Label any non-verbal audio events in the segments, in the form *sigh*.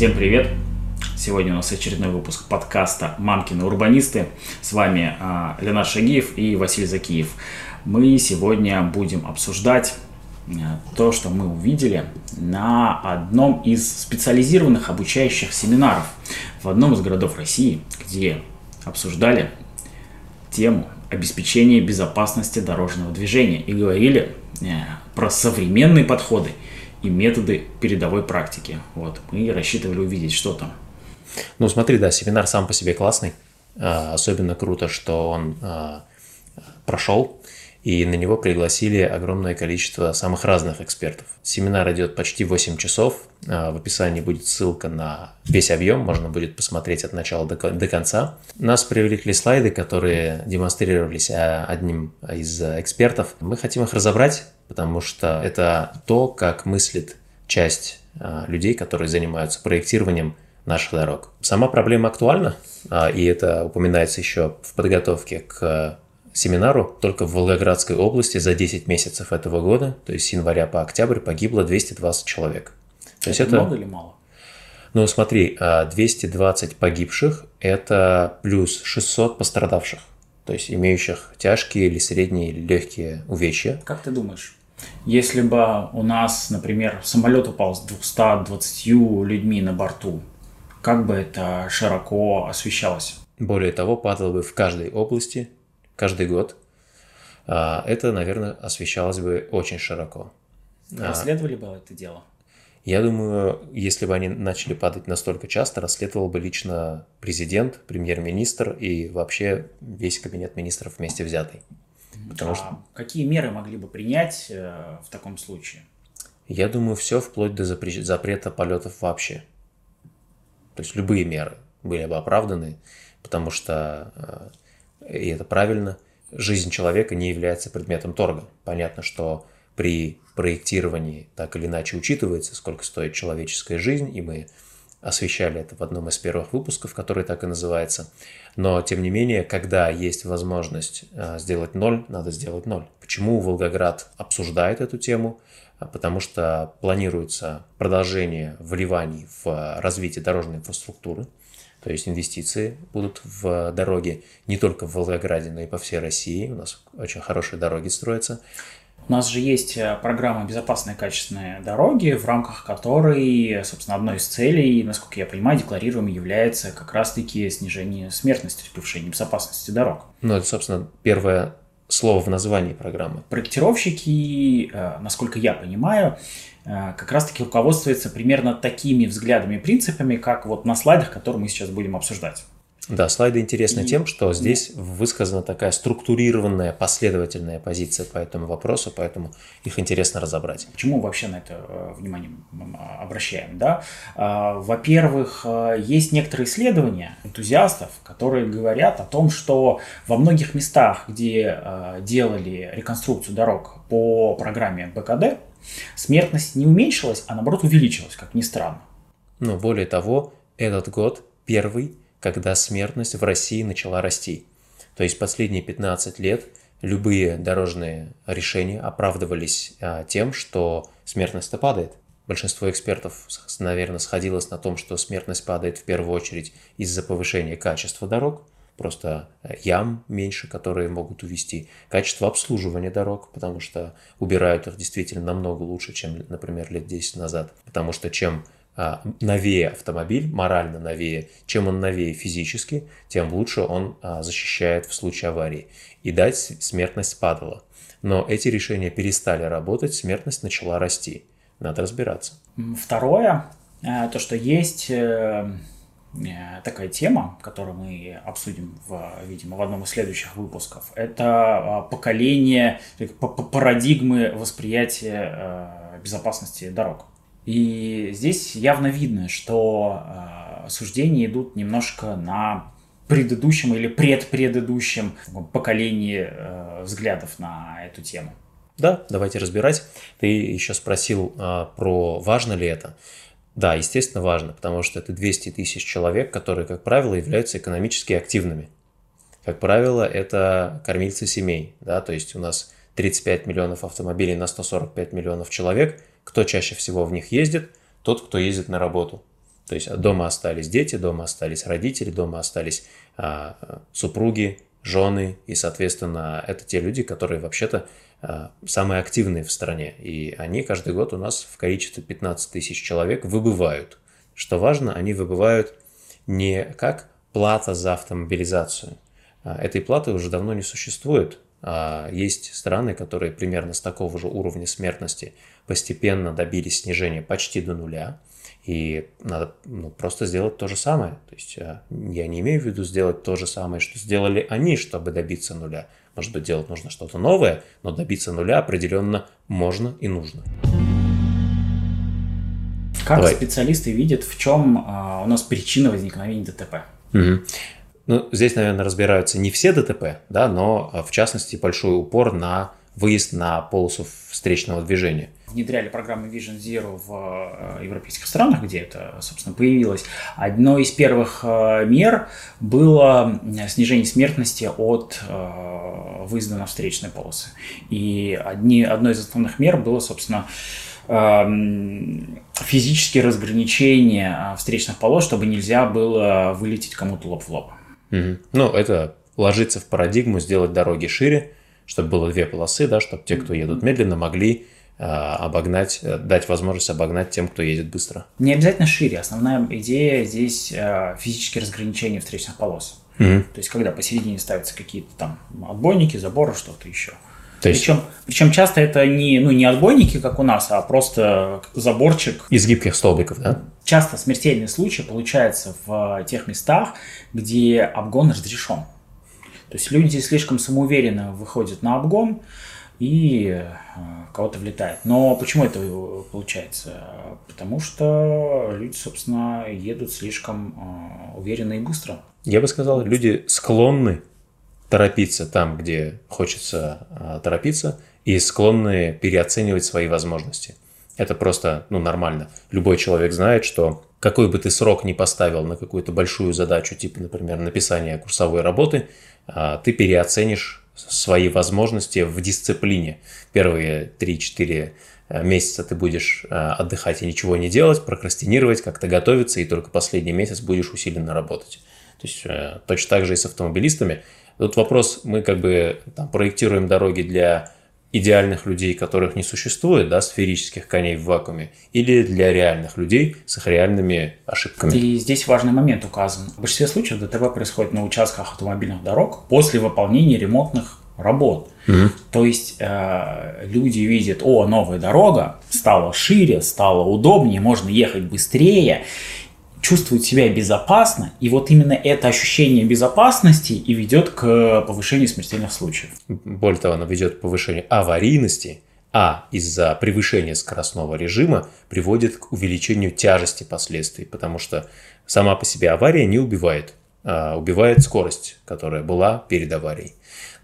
Всем привет! Сегодня у нас очередной выпуск подкаста «Мамкины урбанисты». С вами а, Шагиев и Василий Закиев. Мы сегодня будем обсуждать а, то, что мы увидели на одном из специализированных обучающих семинаров в одном из городов России, где обсуждали тему обеспечения безопасности дорожного движения и говорили э, про современные подходы и методы передовой практики. Вот, мы рассчитывали увидеть, что там. Ну, смотри, да, семинар сам по себе классный. А, особенно круто, что он а, прошел, и на него пригласили огромное количество самых разных экспертов. Семинар идет почти 8 часов. А, в описании будет ссылка на весь объем, можно будет посмотреть от начала до, конца. Нас привлекли слайды, которые демонстрировались одним из экспертов. Мы хотим их разобрать, потому что это то, как мыслит часть людей, которые занимаются проектированием наших дорог. Сама проблема актуальна, а, и это упоминается еще в подготовке к семинару. Только в Волгоградской области за 10 месяцев этого года, то есть с января по октябрь, погибло 220 человек. То это есть это много или мало? Ну, смотри, 220 а, погибших – это плюс 600 пострадавших, то есть имеющих тяжкие или средние или легкие увечья. Как ты думаешь, если бы у нас, например, самолет упал с 220 людьми на борту, как бы это широко освещалось. Более того, падало бы в каждой области, каждый год. А, это, наверное, освещалось бы очень широко. А, Расследовали бы это дело? Я думаю, если бы они начали падать настолько часто, расследовал бы лично президент, премьер-министр и вообще весь кабинет министров вместе взятый. Потому а что... Какие меры могли бы принять э, в таком случае? Я думаю, все вплоть до запрета полетов вообще. То есть любые меры были бы оправданы, потому что, э, и это правильно, жизнь человека не является предметом торга. Понятно, что при проектировании так или иначе учитывается, сколько стоит человеческая жизнь, и мы освещали это в одном из первых выпусков, который так и называется. Но, тем не менее, когда есть возможность э, сделать ноль, надо сделать ноль. Почему Волгоград обсуждает эту тему? А, потому что планируется продолжение вливаний в развитие дорожной инфраструктуры, то есть инвестиции будут в дороги не только в Волгограде, но и по всей России. У нас очень хорошие дороги строятся. У нас же есть э, программа «Безопасные качественные дороги», в рамках которой, собственно, одной из целей, насколько я понимаю, декларируемой является как раз-таки снижение смертности, повышение безопасности дорог. Ну, это, собственно, первая слово в названии программы. Проектировщики, э, насколько я понимаю, э, как раз-таки руководствуются примерно такими взглядами и принципами, как вот на слайдах, которые мы сейчас будем обсуждать. Да, слайды интересны и... тем, что здесь высказана такая структурированная, последовательная позиция по этому вопросу, поэтому их интересно разобрать. Почему вообще на это э, внимание обращаем? Да? А, во-первых, э, есть некоторые исследования энтузиастов, которые говорят о том, что во многих местах, где э, делали реконструкцию дорог по программе БКД, смертность не уменьшилась, а наоборот увеличилась, как ни странно. Но более того, этот год первый когда смертность в России начала расти. То есть последние 15 лет любые дорожные решения оправдывались а, тем, что смертность-то падает. Большинство экспертов, наверное, сходилось на том, что смертность падает в первую очередь из-за повышения качества дорог, просто э, ям меньше, которые могут увести, качество обслуживания дорог, потому что убирают их действительно намного лучше, чем, например, лет 10 назад. Потому что чем новее автомобиль, морально новее, чем он новее физически, тем лучше он а, защищает в случае аварии. И дать смертность падала. Но эти решения перестали работать, смертность начала расти. Надо разбираться. Второе, э, то, что есть э, э, такая тема, которую мы обсудим, в, видимо, в одном из следующих выпусков, это а, поколение, парадигмы восприятия безопасности дорог. И здесь явно видно, что э, суждения идут немножко на предыдущем или предпредыдущем поколении э, взглядов на эту тему. Да, давайте разбирать. Ты еще спросил э, про важно ли это. Да, естественно, важно, потому что это 200 тысяч человек, которые, как правило, являются экономически активными. Как правило, это кормильцы семей. Да? То есть у нас 35 миллионов автомобилей на 145 миллионов человек – кто чаще всего в них ездит? Тот, кто ездит на работу. То есть дома остались дети, дома остались родители, дома остались а, супруги, жены, и, соответственно, это те люди, которые вообще-то а, самые активные в стране. И они каждый год у нас в количестве 15 тысяч человек выбывают. Что важно, они выбывают не как плата за автомобилизацию. А, этой платы уже давно не существует. А, есть страны, которые примерно с такого же уровня смертности постепенно добились снижения почти до нуля. И надо ну, просто сделать то же самое. То есть а, я не имею в виду сделать то же самое, что сделали они, чтобы добиться нуля. Может быть, делать нужно что-то новое, но добиться нуля определенно можно и нужно. Как Давай. специалисты видят, в чем а, у нас причина возникновения ДТП? Угу. Ну, здесь, наверное, разбираются не все ДТП, да, но в частности большой упор на выезд на полосу встречного движения. Внедряли программу Vision Zero в э, европейских странах, где это, собственно, появилось. Одной из первых э, мер было снижение смертности от э, выезда на встречные полосы. И одни, одной из основных мер было, собственно, физические разграничения встречных полос, чтобы нельзя было вылететь кому-то лоб в лоб. Угу. Ну, это ложится в парадигму сделать дороги шире, чтобы было две полосы, да, чтобы те, кто едут медленно, могли обогнать, э, дать возможность обогнать тем, кто едет быстро. Не обязательно шире. Основная идея здесь э, физические разграничения встречных полос. Угу. То есть, когда посередине ставятся какие-то там отбойники, заборы, что-то еще. То есть... причем, причем часто это не, ну, не отбойники, как у нас, а просто заборчик. Из гибких столбиков, да? Часто смертельный случай получается в тех местах, где обгон разрешен. То есть люди слишком самоуверенно выходят на обгон и э, кого-то влетает. Но почему это получается? Потому что люди, собственно, едут слишком э, уверенно и быстро. Я бы сказал, люди склонны торопиться там, где хочется э, торопиться, и склонны переоценивать свои возможности. Это просто ну, нормально. Любой человек знает, что какой бы ты срок ни поставил на какую-то большую задачу, типа, например, написания курсовой работы, ты переоценишь свои возможности в дисциплине. Первые 3-4 а, месяца ты будешь а, отдыхать и ничего не делать, прокрастинировать, как-то готовиться, и только последний месяц будешь усиленно работать. То есть точно так же и с автомобилистами. Тут вопрос, мы как бы там, проектируем дороги для идеальных людей, которых не существует, да, сферических коней в вакууме, или для реальных людей с их реальными ошибками. И здесь важный момент указан. В большинстве случаев ДТП происходит на участках автомобильных дорог после выполнения ремонтных работ. Угу. То есть э, люди видят, о, новая дорога стала шире, стала удобнее, можно ехать быстрее чувствует себя безопасно, и вот именно это ощущение безопасности и ведет к повышению смертельных случаев. Более того, оно ведет к повышению аварийности, а из-за превышения скоростного режима приводит к увеличению тяжести последствий, потому что сама по себе авария не убивает, а убивает скорость, которая была перед аварией.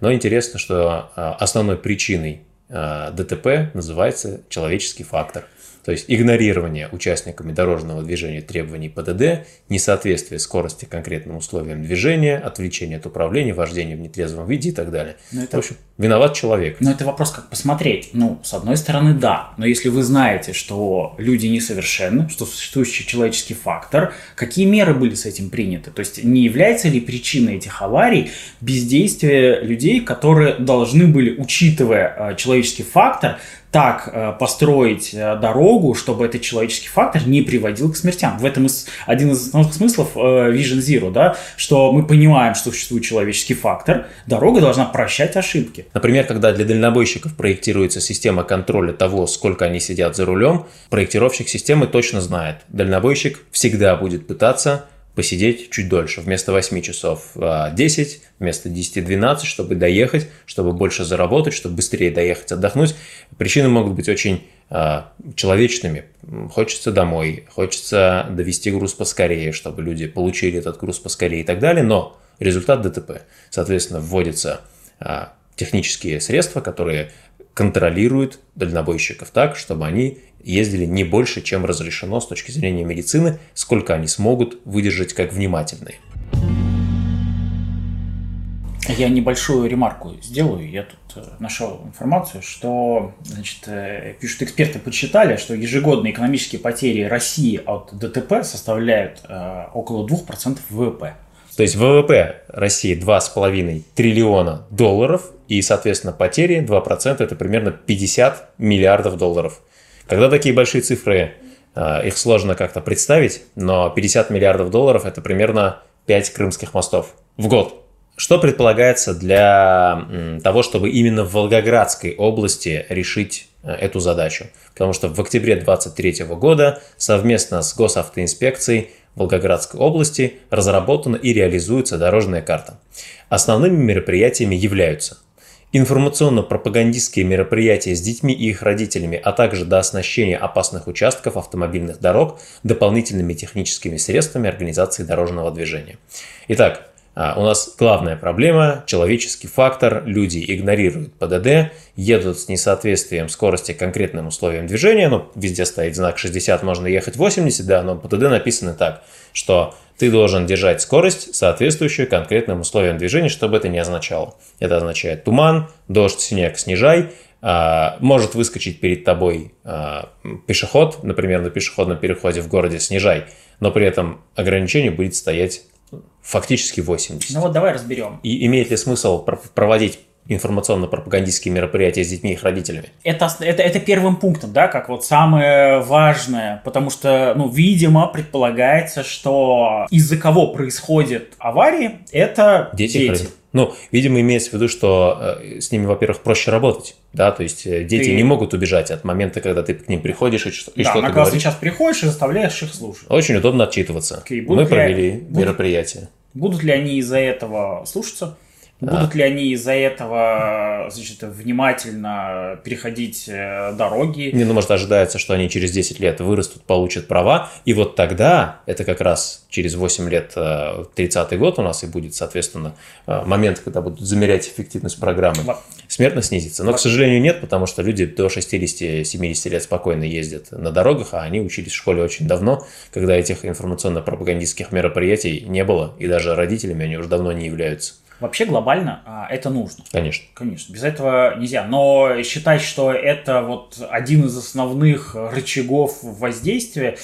Но интересно, что а, основной причиной а, ДТП называется человеческий фактор – то есть игнорирование участниками дорожного движения требований ПДД, несоответствие скорости конкретным условиям движения, отвлечение от управления, вождение в нетрезвом виде и так далее. Но это... В общем, виноват человек. Но это вопрос, как посмотреть. Ну, с одной стороны, да. Но если вы знаете, что люди несовершенны, что существующий человеческий фактор, какие меры были с этим приняты? То есть не является ли причиной этих аварий бездействие людей, которые должны были, учитывая э, человеческий фактор, так э, построить э, дорогу, чтобы этот человеческий фактор не приводил к смертям. В этом один из основных смыслов э, Vision Zero, да, что мы понимаем, что существует человеческий фактор, дорога должна прощать ошибки. Например, когда для дальнобойщиков проектируется система контроля того, сколько они сидят за рулем, проектировщик системы точно знает, дальнобойщик всегда будет пытаться посидеть чуть дольше. Вместо 8 часов 10, а, вместо 10-12, чтобы доехать, чтобы больше заработать, чтобы быстрее доехать, отдохнуть. Причины могут быть очень а, человечными. Хочется домой, хочется довести груз поскорее, чтобы люди получили этот груз поскорее и так далее. Но результат ДТП. Соответственно, вводятся а, технические средства, которые контролируют дальнобойщиков так, чтобы они ездили не больше, чем разрешено с точки зрения медицины, сколько они смогут выдержать как внимательные. Я небольшую ремарку сделаю. Я тут э, нашел информацию, что значит, э, пишут эксперты подсчитали, что ежегодные экономические потери России от ДТП составляют э, около 2% ВВП. То есть ВВП России 2,5 триллиона долларов, и, соответственно, потери 2% это примерно 50 миллиардов долларов. Когда такие большие цифры, э, их сложно как-то представить, но 50 миллиардов долларов это примерно 5 крымских мостов в год. Что предполагается для того, чтобы именно в Волгоградской области решить э, эту задачу? Потому что в октябре 2023 года совместно с Госавтоинспекцией Волгоградской области разработана и реализуется дорожная карта. Основными мероприятиями являются информационно-пропагандистские мероприятия с детьми и их родителями, а также до оснащения опасных участков автомобильных дорог дополнительными техническими средствами организации дорожного движения. Итак, у нас главная проблема – человеческий фактор. Люди игнорируют ПДД, едут с несоответствием скорости конкретным условиям движения. Ну, везде стоит знак 60, можно ехать 80, да, но ПДД написано так, что ты должен держать скорость, соответствующую конкретным условиям движения, чтобы это не означало. Это означает туман, дождь, снег, снижай, а, может выскочить перед тобой а, пешеход, например, на пешеходном переходе в городе снижай, но при этом ограничение будет стоять фактически 80. Ну вот давай разберем. И имеет ли смысл проводить информационно-пропагандистские мероприятия с детьми и их родителями. Это, это, это первым пунктом, да, как вот самое важное, потому что, ну, видимо, предполагается, что из-за кого происходят аварии, это дети. дети. Ну, видимо, имеется в виду, что э, с ними, во-первых, проще работать, да, то есть э, дети ты... не могут убежать от момента, когда ты к ним приходишь и, и да, что-то на говоришь. сейчас приходишь и заставляешь их слушать. Очень удобно отчитываться. Okay, Мы провели будут, мероприятие. Будут ли они из-за этого слушаться? Будут ли они из-за этого значит, внимательно переходить э, дороги? Не, ну, может, ожидается, что они через 10 лет вырастут, получат права, и вот тогда, это как раз через 8 лет, 30-й э, год у нас и будет, соответственно, э, момент, когда будут замерять эффективность программы, смертность снизится. Но, к сожалению, нет, потому что люди до 60-70 лет спокойно ездят на дорогах, а они учились в школе очень давно, когда этих информационно-пропагандистских мероприятий не было, и даже родителями они уже давно не являются. Вообще глобально а, это нужно. Конечно. Конечно. Без этого нельзя. Но считать, что это вот один из основных рычагов воздействия,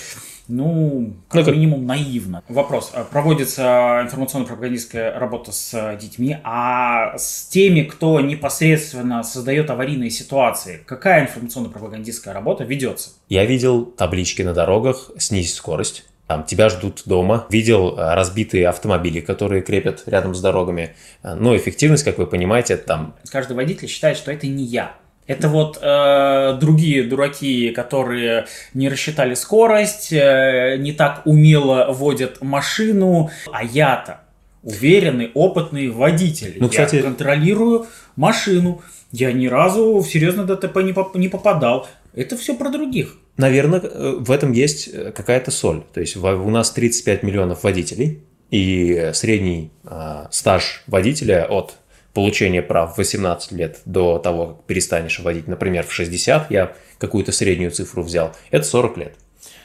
ну, как ну, минимум наивно. Вопрос. А проводится информационно-пропагандистская работа с детьми, а с теми, кто непосредственно создает аварийные ситуации, какая информационно-пропагандистская работа ведется? Я видел таблички на дорогах «Снизь скорость» там, тебя ждут дома. Видел э, разбитые автомобили, которые крепят рядом с дорогами. Э, но эффективность, как вы понимаете, там... Каждый водитель считает, что это не я. Это вот э, другие дураки, которые не рассчитали скорость, э, не так умело водят машину, а я-то уверенный, опытный водитель. Ну, кстати... Я контролирую машину. Я ни разу в серьезное ДТП не, поп- не попадал. Это все про других. Наверное, э, в этом есть э, какая-то соль. То есть у нас 35 миллионов водителей, и средний э, стаж водителя от получения прав в 18 лет до того, как перестанешь водить, например, в 60, я какую-то среднюю цифру взял, это 40 лет.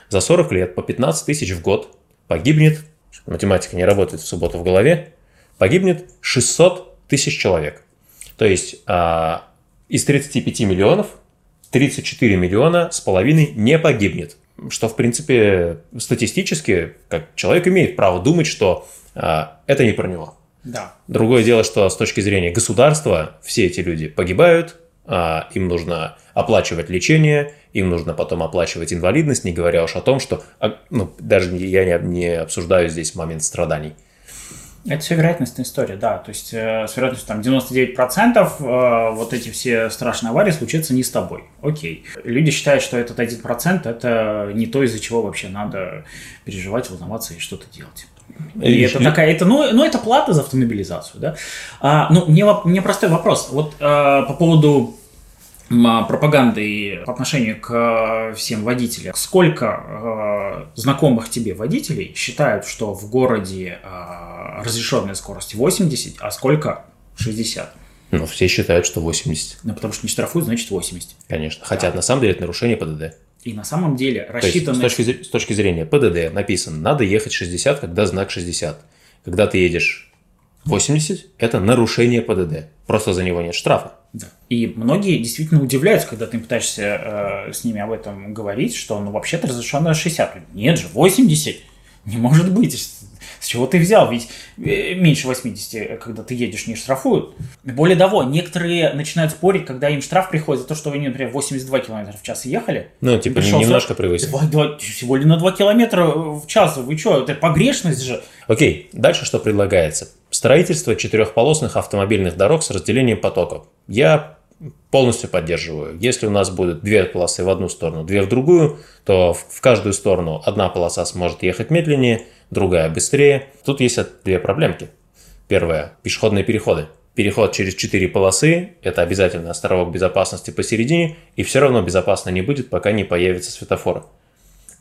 За 40 лет по 15 тысяч в год погибнет, математика не работает в субботу в голове, погибнет 600 тысяч человек. То есть э, из 35 миллионов 34 миллиона с половиной не погибнет. Что, в принципе, статистически, как человек имеет право думать, что а, это не про него. Да. Другое дело, что с точки зрения государства все эти люди погибают, а, им нужно оплачивать лечение, им нужно потом оплачивать инвалидность, не говоря уж о том, что, а, ну, даже я не, не обсуждаю здесь момент страданий. Это все вероятностная история, да. То есть э, с вероятностью там 99% э, вот эти все страшные аварии случатся не с тобой. Окей. Люди считают, что этот 1% это не то, из-за чего вообще надо переживать, волноваться и что-то делать. И, и это такая, это, ну, ну, это плата за автомобилизацию, да. А, ну, мне, мне простой вопрос. Вот а, по поводу пропаганды по отношению к всем водителям. Сколько э, знакомых тебе водителей считают, что в городе э, разрешенная скорость 80, а сколько 60? Ну, все считают, что 80. Ну, потому что не штрафуют, значит 80. Конечно. Хотя, да. на самом деле, это нарушение ПДД. И на самом деле рассчитано... с, точки, с точки зрения ПДД написано, надо ехать 60, когда знак 60. Когда ты едешь 80 – это нарушение ПДД. Просто за него нет штрафа. Да. И многие действительно удивляются, когда ты пытаешься э, с ними об этом говорить, что ну вообще-то разрешено 60. Нет же, 80. Не может быть. С чего ты взял? Ведь э, меньше 80, когда ты едешь, не штрафуют. Более того, некоторые начинают спорить, когда им штраф приходит за то, что они, например, 82 км в час ехали. Ну, типа, пришел, немножко превысил. всего лишь на 2 км в час. Вы что, это погрешность же. Окей, дальше что предлагается? Строительство четырехполосных автомобильных дорог с разделением потоков. Я полностью поддерживаю. Если у нас будет две полосы в одну сторону, две в другую, то в каждую сторону одна полоса сможет ехать медленнее, другая быстрее. Тут есть две проблемки. Первое – пешеходные переходы. Переход через четыре полосы – это обязательно островок безопасности посередине, и все равно безопасно не будет, пока не появится светофор.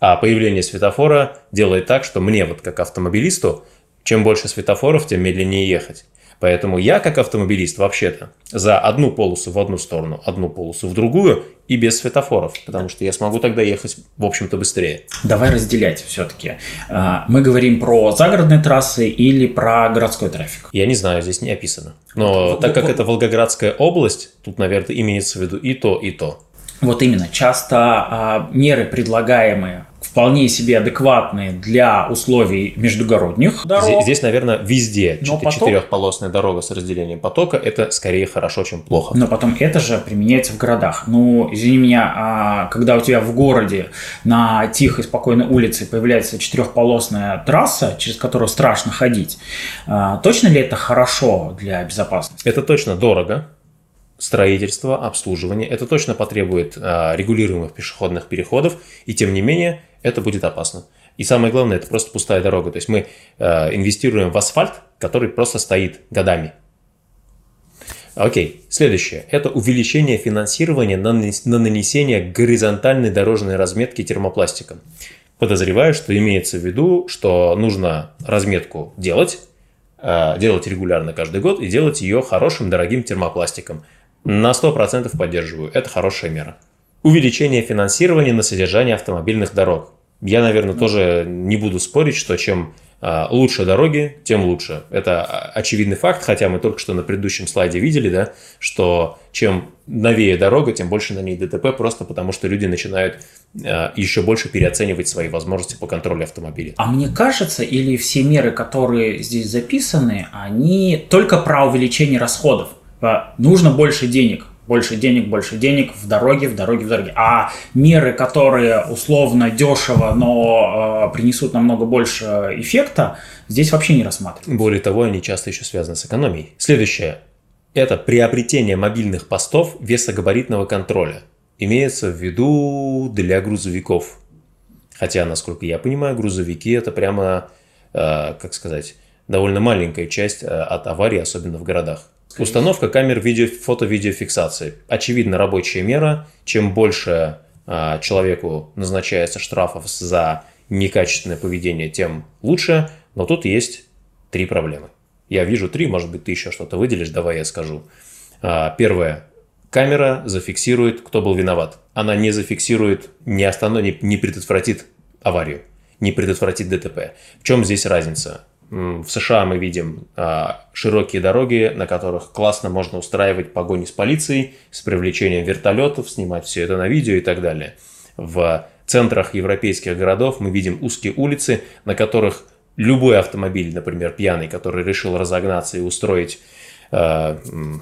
А появление светофора делает так, что мне, вот как автомобилисту, чем больше светофоров, тем медленнее ехать. Поэтому я, как автомобилист, вообще-то за одну полосу в одну сторону, одну полосу в другую и без светофоров, потому что я смогу тогда ехать, в общем-то, быстрее. Давай разделять все-таки. А, мы говорим про загородные трассы или про городской трафик? Я не знаю, здесь не описано. Но вот, так как вот, это Волгоградская область, тут, наверное, имеется в виду и то, и то. Вот именно. Часто а, меры, предлагаемые вполне себе адекватные для условий междугородних дорог. Здесь, здесь наверное, везде Но потом... четырехполосная дорога с разделением потока – это скорее хорошо, чем плохо. Но потом это же применяется в городах. Ну, извини меня, а когда у тебя в городе на тихой, спокойной улице появляется четырехполосная трасса, через которую страшно ходить, а, точно ли это хорошо для безопасности? Это точно дорого, строительство, обслуживание. Это точно потребует а, регулируемых пешеходных переходов, и тем не менее это будет опасно. И самое главное, это просто пустая дорога. То есть мы а, инвестируем в асфальт, который просто стоит годами. Окей, следующее. Это увеличение финансирования на, на нанесение горизонтальной дорожной разметки термопластиком. Подозреваю, что имеется в виду, что нужно разметку делать, а, делать регулярно каждый год и делать ее хорошим, дорогим термопластиком – на 100% поддерживаю. Это хорошая мера. Увеличение финансирования на содержание автомобильных дорог. Я, наверное, тоже не буду спорить, что чем а, лучше дороги, тем лучше. Это очевидный факт, хотя мы только что на предыдущем слайде видели, да, что чем новее дорога, тем больше на ней ДТП, просто потому что люди начинают а, еще больше переоценивать свои возможности по контролю автомобиля. А мне кажется, или все меры, которые здесь записаны, они только про увеличение расходов. Типа, нужно больше денег, больше денег, больше денег в дороге, в дороге, в дороге. А меры, которые условно дешево, но э, принесут намного больше эффекта, здесь вообще не рассматриваются. Более того, они часто еще связаны с экономией. Следующее – это приобретение мобильных постов весогабаритного контроля. Имеется в виду для грузовиков. Хотя, насколько я понимаю, грузовики – это прямо, э, как сказать, довольно маленькая часть э, от аварий, особенно в городах. Установка камер видео, фото-видеофиксации. Очевидно, рабочая мера. Чем больше а, человеку назначается штрафов за некачественное поведение, тем лучше. Но тут есть три проблемы. Я вижу три, может быть, ты еще что-то выделишь, давай я скажу. А, первое. Камера зафиксирует, кто был виноват. Она не зафиксирует, не остановит, не предотвратит аварию, не предотвратит ДТП. В чем здесь разница? В США мы видим а, широкие дороги, на которых классно можно устраивать погони с полицией, с привлечением вертолетов, снимать все это на видео и так далее. В центрах европейских городов мы видим узкие улицы, на которых любой автомобиль, например, пьяный, который решил разогнаться и устроить э,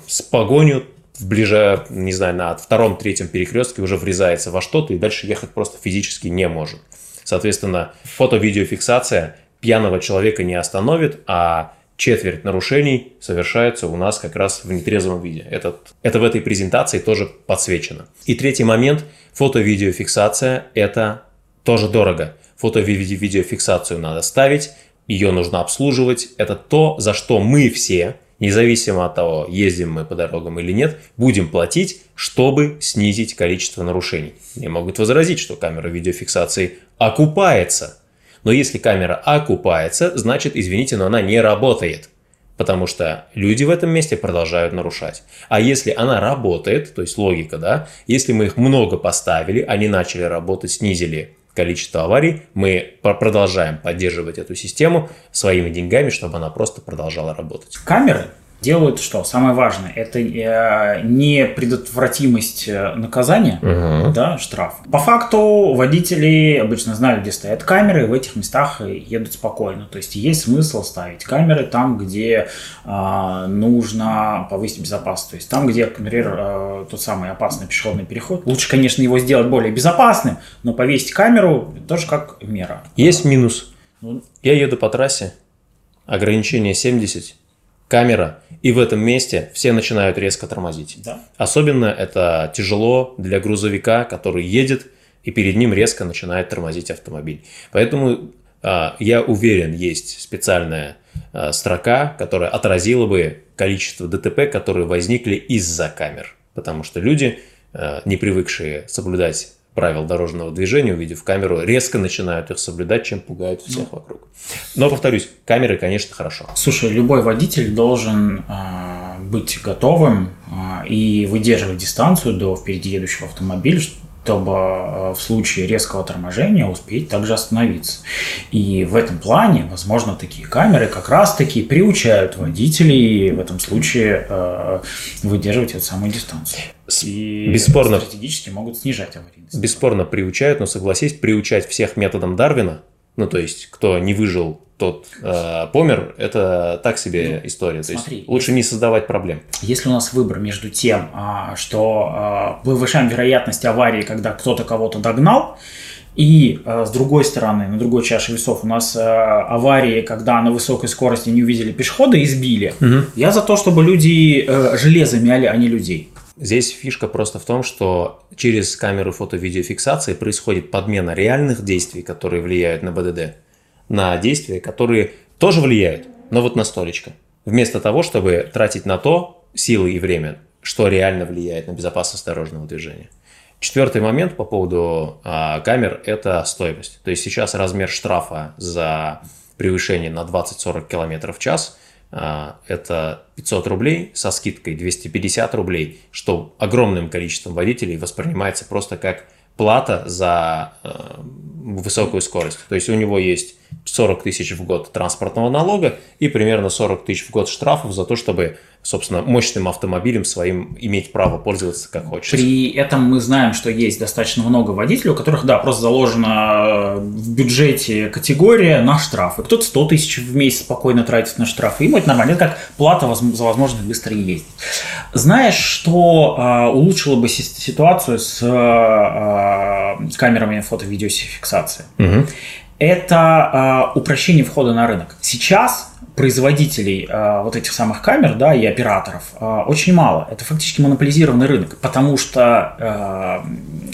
с погоню в ближе, не знаю, на втором-третьем перекрестке уже врезается во что-то и дальше ехать просто физически не может. Соответственно, фото-видеофиксация пьяного человека не остановит, а четверть нарушений совершается у нас как раз в нетрезвом виде. Это, это в этой презентации тоже подсвечено. И третий момент – фото-видеофиксация – это тоже дорого. Фото-видеофиксацию надо ставить, ее нужно обслуживать. Это то, за что мы все, независимо от того, ездим мы по дорогам или нет, будем платить, чтобы снизить количество нарушений. Мне могут возразить, что камера видеофиксации окупается – но если камера окупается, значит, извините, но она не работает. Потому что люди в этом месте продолжают нарушать. А если она работает, то есть логика, да, если мы их много поставили, они начали работать, снизили количество аварий, мы продолжаем поддерживать эту систему своими деньгами, чтобы она просто продолжала работать. Камеры делают что? Самое важное, это э, не предотвратимость э, наказания, угу. да, штраф. По факту водители обычно знают, где стоят камеры, и в этих местах едут спокойно. То есть есть смысл ставить камеры там, где э, нужно повысить безопасность. То есть там, где, например, э, тот самый опасный пешеходный переход. Лучше, конечно, его сделать более безопасным, но повесить камеру тоже как мера. Есть минус. Ну, Я еду по трассе, ограничение 70, камера, и в этом месте все начинают резко тормозить. Да. Особенно это тяжело для грузовика, который едет, и перед ним резко начинает тормозить автомобиль. Поэтому э, я уверен, есть специальная э, строка, которая отразила бы количество ДТП, которые возникли из-за камер. Потому что люди, э, не привыкшие соблюдать правил дорожного движения, увидев камеру, резко начинают их соблюдать, чем пугают всех ну. вокруг. Но, повторюсь, камеры, конечно, хорошо. Слушай, любой водитель должен э, быть готовым э, и выдерживать дистанцию до впереди едущего автомобиля, чтобы в случае резкого торможения успеть также остановиться. И в этом плане, возможно, такие камеры как раз-таки приучают водителей в этом случае э, выдерживать эту самую дистанцию. И Бесспорно. стратегически могут снижать аварийность. Бесспорно приучают, но согласись, приучать всех методом Дарвина, ну то есть кто не выжил, тот э, помер, это так себе ну, история. То смотри, есть лучше не создавать проблем. Если у нас выбор между тем, а, что а, повышаем вероятность аварии, когда кто-то кого-то догнал, и а, с другой стороны, на другой чаше весов у нас аварии, когда на высокой скорости не увидели пешехода и сбили. Угу. Я за то, чтобы люди э, железо мяли, а не людей. Здесь фишка просто в том, что через камеру фото-видеофиксации происходит подмена реальных действий, которые влияют на БДД, на действия, которые тоже влияют, но вот на столечко. Вместо того, чтобы тратить на то силы и время, что реально влияет на безопасность дорожного движения. Четвертый момент по поводу а, камер – это стоимость. То есть сейчас размер штрафа за превышение на 20-40 км в час а, – это 500 рублей со скидкой 250 рублей, что огромным количеством водителей воспринимается просто как плата за э, высокую скорость. То есть у него есть 40 тысяч в год транспортного налога и примерно 40 тысяч в год штрафов за то, чтобы, собственно, мощным автомобилем своим иметь право пользоваться как хочется. При этом мы знаем, что есть достаточно много водителей, у которых, да, просто заложена в бюджете категория на штрафы. Кто-то 100 тысяч в месяц спокойно тратит на штрафы. Ему это нормально. Это как плата за возможность быстро ездить. Знаешь, что э, улучшило бы ситуацию с э, камерами фото-видеофиксации? Угу это э, упрощение входа на рынок. Сейчас производителей э, вот этих самых камер, да, и операторов э, очень мало. Это фактически монополизированный рынок, потому что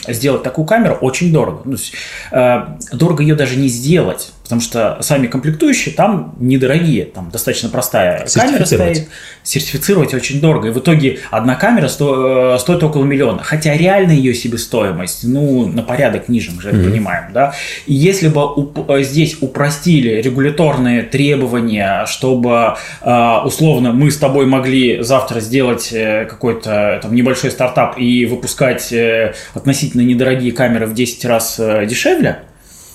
э, сделать такую камеру очень дорого. Ну, есть, э, дорого ее даже не сделать потому что сами комплектующие там недорогие, там достаточно простая камера стоит, сертифицировать очень дорого, и в итоге одна камера сто, э, стоит около миллиона, хотя реально ее себестоимость, ну, на порядок ниже, мы же mm-hmm. это понимаем, да, и если бы уп- здесь упростили регуляторные требования, чтобы э, условно мы с тобой могли завтра сделать какой-то там небольшой стартап и выпускать относительно недорогие камеры в 10 раз дешевле,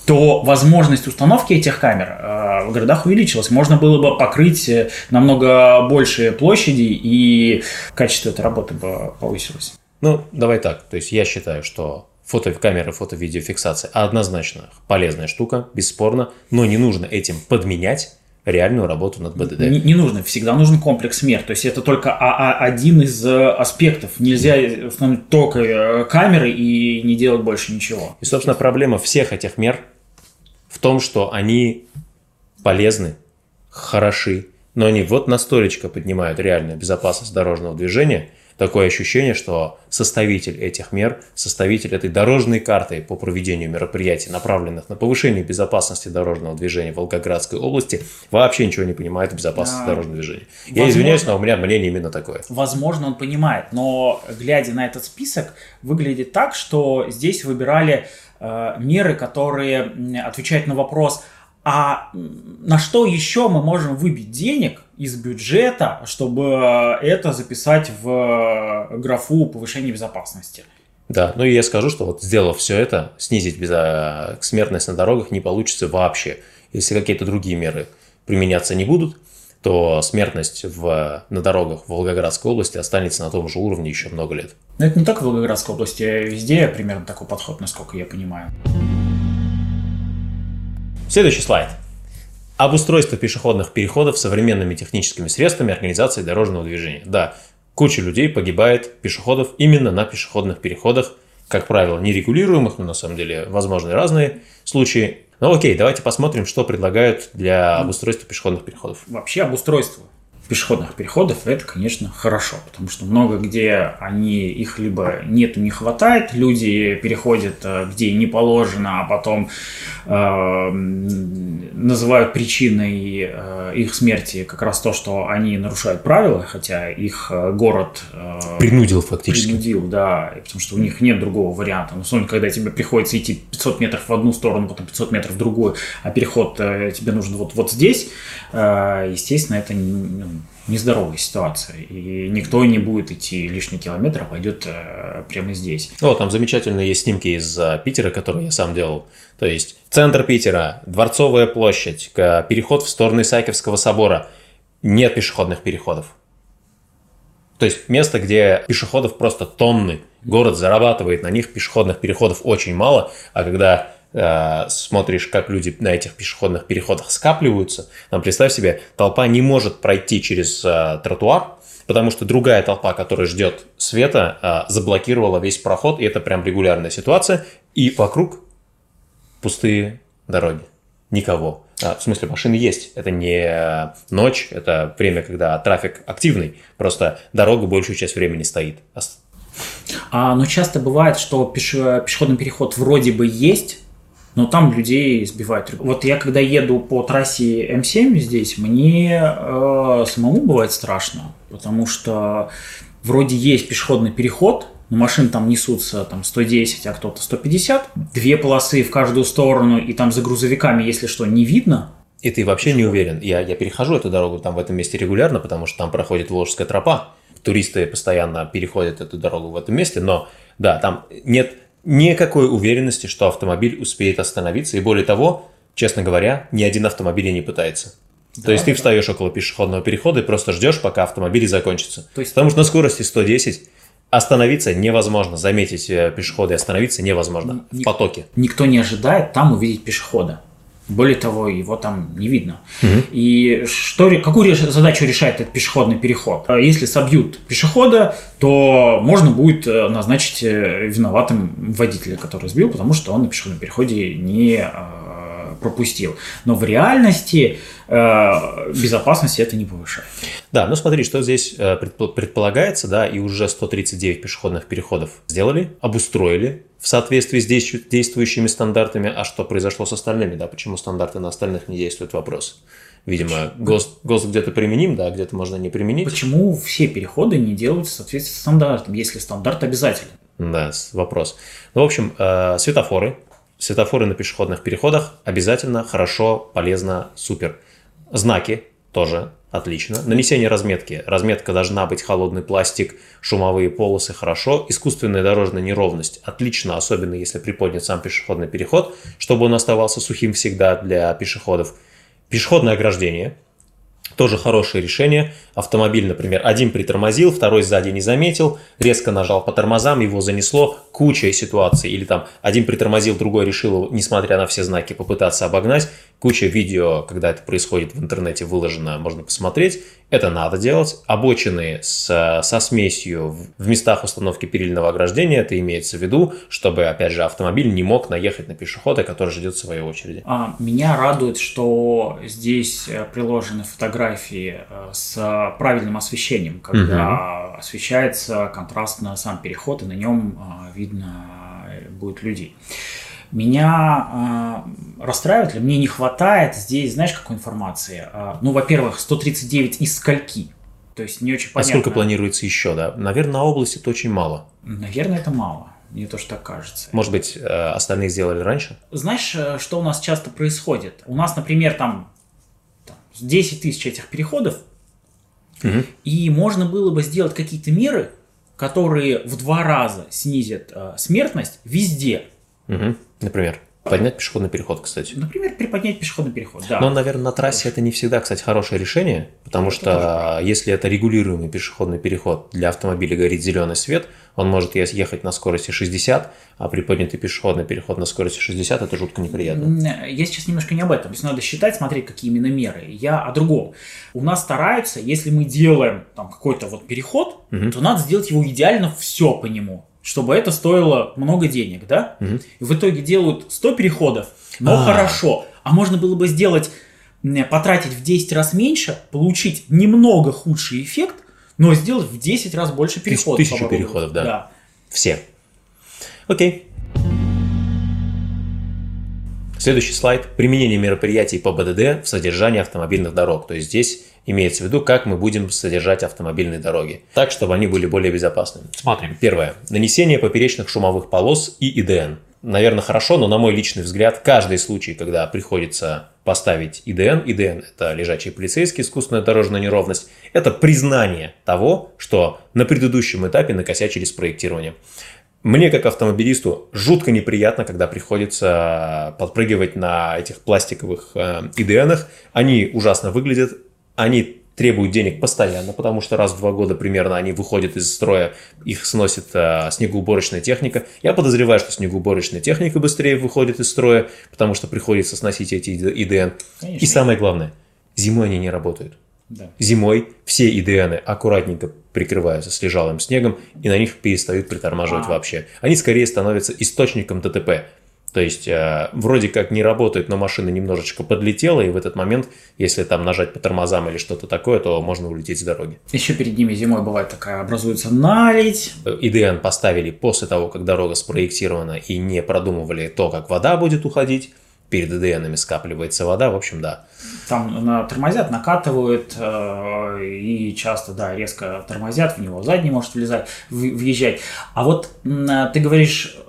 то возможность установки этих камер э, в городах увеличилась. Можно было бы покрыть э, намного большие площади, и качество этой работы бы повысилось. Ну, давай так. То есть я считаю, что фотокамера, фото-видеофиксация однозначно полезная штука, бесспорно, но не нужно этим подменять реальную работу над БДД. Не, не нужно, всегда нужен комплекс мер. То есть это только а, а, один из э, аспектов. Нельзя установить только камеры и не делать больше ничего. И, собственно, проблема всех этих мер в том, что они полезны, хороши, но они вот настолько поднимают реальную безопасность дорожного движения, такое ощущение, что составитель этих мер, составитель этой дорожной карты по проведению мероприятий, направленных на повышение безопасности дорожного движения в Волгоградской области, вообще ничего не понимает в безопасности а, дорожного движения. Возможно, Я извиняюсь, но у меня мнение именно такое. Возможно, он понимает, но глядя на этот список, выглядит так, что здесь выбирали Э, меры, которые отвечают на вопрос, а на что еще мы можем выбить денег из бюджета, чтобы это записать в графу повышения безопасности? Да, ну и я скажу, что вот сделав все это, снизить смертность на дорогах не получится вообще. Если какие-то другие меры применяться не будут, то смертность в, на дорогах в Волгоградской области останется на том же уровне еще много лет. Но это не только в Волгоградской области, а везде примерно такой подход, насколько я понимаю. Следующий слайд. Обустройство пешеходных переходов современными техническими средствами организации дорожного движения. Да, Куча людей погибает, пешеходов, именно на пешеходных переходах, как правило, нерегулируемых, но на самом деле возможны разные случаи. Ну окей, давайте посмотрим, что предлагают для обустройства пешеходных переходов. Вообще обустройство пешеходных переходов, это, конечно, хорошо, потому что много где они, их либо нету, не хватает, люди переходят э, где не положено, а потом э, называют причиной э, их смерти как раз то, что они нарушают правила, хотя их э, город... Э, принудил фактически. Принудил, да, потому что у них нет другого варианта. Ну, особенно, когда тебе приходится идти 500 метров в одну сторону, потом 500 метров в другую, а переход э, тебе нужен вот, вот здесь, э, естественно, это не, нездоровая ситуация. И никто не будет идти лишний километр, а пойдет э, прямо здесь. О, там замечательные есть снимки из э, Питера, которые я сам делал. То есть центр Питера, Дворцовая площадь, переход в сторону Исаакиевского собора. Нет пешеходных переходов. То есть место, где пешеходов просто тонны. Город зарабатывает на них, пешеходных переходов очень мало, а когда смотришь, как люди на этих пешеходных переходах скапливаются, там, представь себе, толпа не может пройти через э, тротуар, потому что другая толпа, которая ждет света, э, заблокировала весь проход, и это прям регулярная ситуация, и вокруг пустые дороги, никого. А, в смысле, машины есть. Это не ночь, это время, когда трафик активный. Просто дорога большую часть времени стоит. А, но часто бывает, что пешеходный переход вроде бы есть, но там людей сбивают. Вот я когда еду по трассе М7 здесь, мне э, самому бывает страшно, потому что вроде есть пешеходный переход, но машин там несутся там 110, а кто-то 150. Две полосы в каждую сторону, и там за грузовиками, если что, не видно. И ты вообще не уверен. Я, я перехожу эту дорогу там в этом месте регулярно, потому что там проходит Волжская тропа. Туристы постоянно переходят эту дорогу в этом месте, но да, там нет никакой уверенности, что автомобиль успеет остановиться. И более того, честно говоря, ни один автомобиль и не пытается. Да, То есть ты встаешь около пешеходного перехода и просто ждешь, пока автомобиль закончится. То есть... Потому что на скорости 110 остановиться невозможно, заметить э, пешехода и остановиться невозможно Ник- в потоке. Никто не ожидает там увидеть пешехода. Более того, его там не видно. Угу. И что, какую задачу решает этот пешеходный переход? А если собьют пешехода, то можно будет э, назначить э, виноватым водителя, который сбил, потому что он на пешеходном переходе не э, пропустил. Но в реальности Э, безопасности это не повышает. Да, ну смотри, что здесь э, предполагается, да, и уже 139 пешеходных переходов сделали, обустроили в соответствии с действующими стандартами, а что произошло с остальными, да, почему стандарты на остальных не действуют, вопрос. Видимо, ГОСТ, ГОСТ где-то применим, да, где-то можно не применить. Почему все переходы не делаются в соответствии с стандартом, если стандарт обязателен? Да, вопрос. Ну, в общем, э, светофоры. Светофоры на пешеходных переходах обязательно, хорошо, полезно, супер. Знаки тоже отлично. Нанесение разметки. Разметка должна быть холодный пластик, шумовые полосы хорошо. Искусственная дорожная неровность отлично, особенно если приподнят сам пешеходный переход, чтобы он оставался сухим всегда для пешеходов. Пешеходное ограждение – тоже хорошее решение. Автомобиль, например, один притормозил, второй сзади не заметил, резко нажал по тормозам, его занесло, куча ситуаций. Или там один притормозил, другой решил, несмотря на все знаки, попытаться обогнать. Куча видео, когда это происходит в интернете, выложено, можно посмотреть. Это надо делать. Обочины с, со смесью в местах установки перильного ограждения, это имеется в виду, чтобы, опять же, автомобиль не мог наехать на пешехода, который ждет своей очереди. А, меня радует, что здесь э, приложены фотографии э, с правильным освещением, когда угу. освещается контрастно сам переход, и на нем э, видно будет людей. Меня э, расстраивает ли? Мне не хватает здесь, знаешь, какой информации? Э, ну, во-первых, 139 из скольки? То есть не очень понятно. А сколько планируется еще, да? Наверное, на области это очень мало. Наверное, это мало. Мне тоже так кажется. Может быть, э, остальные сделали раньше? Знаешь, э, что у нас часто происходит? У нас, например, там, там 10 тысяч этих переходов, угу. и можно было бы сделать какие-то меры, которые в два раза снизят э, смертность везде. Угу. Например. Поднять пешеходный переход, кстати. Например, приподнять пешеходный переход, да. Но, наверное, на трассе это не всегда, кстати, хорошее решение, потому Это что если это регулируемый пешеходный переход, для автомобиля горит зеленый свет, он может ехать на скорости 60, а приподнятый пешеходный переход на скорости 60 это жутко неприятно. Я сейчас немножко не об этом. То есть надо считать, смотреть, какие именно меры. Я о другом. У нас стараются, если мы делаем там какой-то вот переход, Мгм. то надо сделать его идеально все по нему, чтобы это стоило много денег, да? Мгм. И в итоге делают 100 переходов, но А. хорошо. А можно было бы сделать, потратить в 10 раз меньше, получить немного худший эффект, но сделать в 10 раз больше переходов. тысячу переходов, да. да. Все. Окей. Следующий слайд. Применение мероприятий по БДД в содержании автомобильных дорог. То есть здесь имеется в виду, как мы будем содержать автомобильные дороги. Так, чтобы они были более безопасными. Смотрим. Первое. Нанесение поперечных шумовых полос и ИДН. Наверное, хорошо, но на мой личный взгляд, каждый случай, когда приходится поставить ИДН, ИДН – это лежачий полицейский, искусственная дорожная неровность, это признание того, что на предыдущем этапе накосячили с проектированием. Мне, как автомобилисту, жутко неприятно, когда приходится подпрыгивать на этих пластиковых э, ИДНах. Они ужасно выглядят, они требуют денег постоянно, потому что раз в два года примерно они выходят из строя, их сносит э, снегоуборочная техника. Я подозреваю, что снегоуборочная техника быстрее выходит из строя, потому что приходится сносить эти ИДН. Конечно. И самое главное, зимой они не работают. Да. Зимой все ИДНы аккуратненько прикрываются слежалым снегом, и на них перестают притормаживать А. вообще. Они скорее становятся источником ДТП. То есть, э, вроде как не работает, но машина немножечко подлетела, и в этот момент, если там нажать по тормозам или что-то такое, то можно улететь с дороги. Еще перед ними зимой бывает такая, образуется наледь. Э, ИДН поставили после того, как дорога спроектирована, и не продумывали то, как вода будет уходить. Перед ИДНами скапливается вода, в общем, да. Там тормозят, накатывают э, и часто, да, резко тормозят, в него задний может влезать, въезжать. А вот а, ты говоришь, э,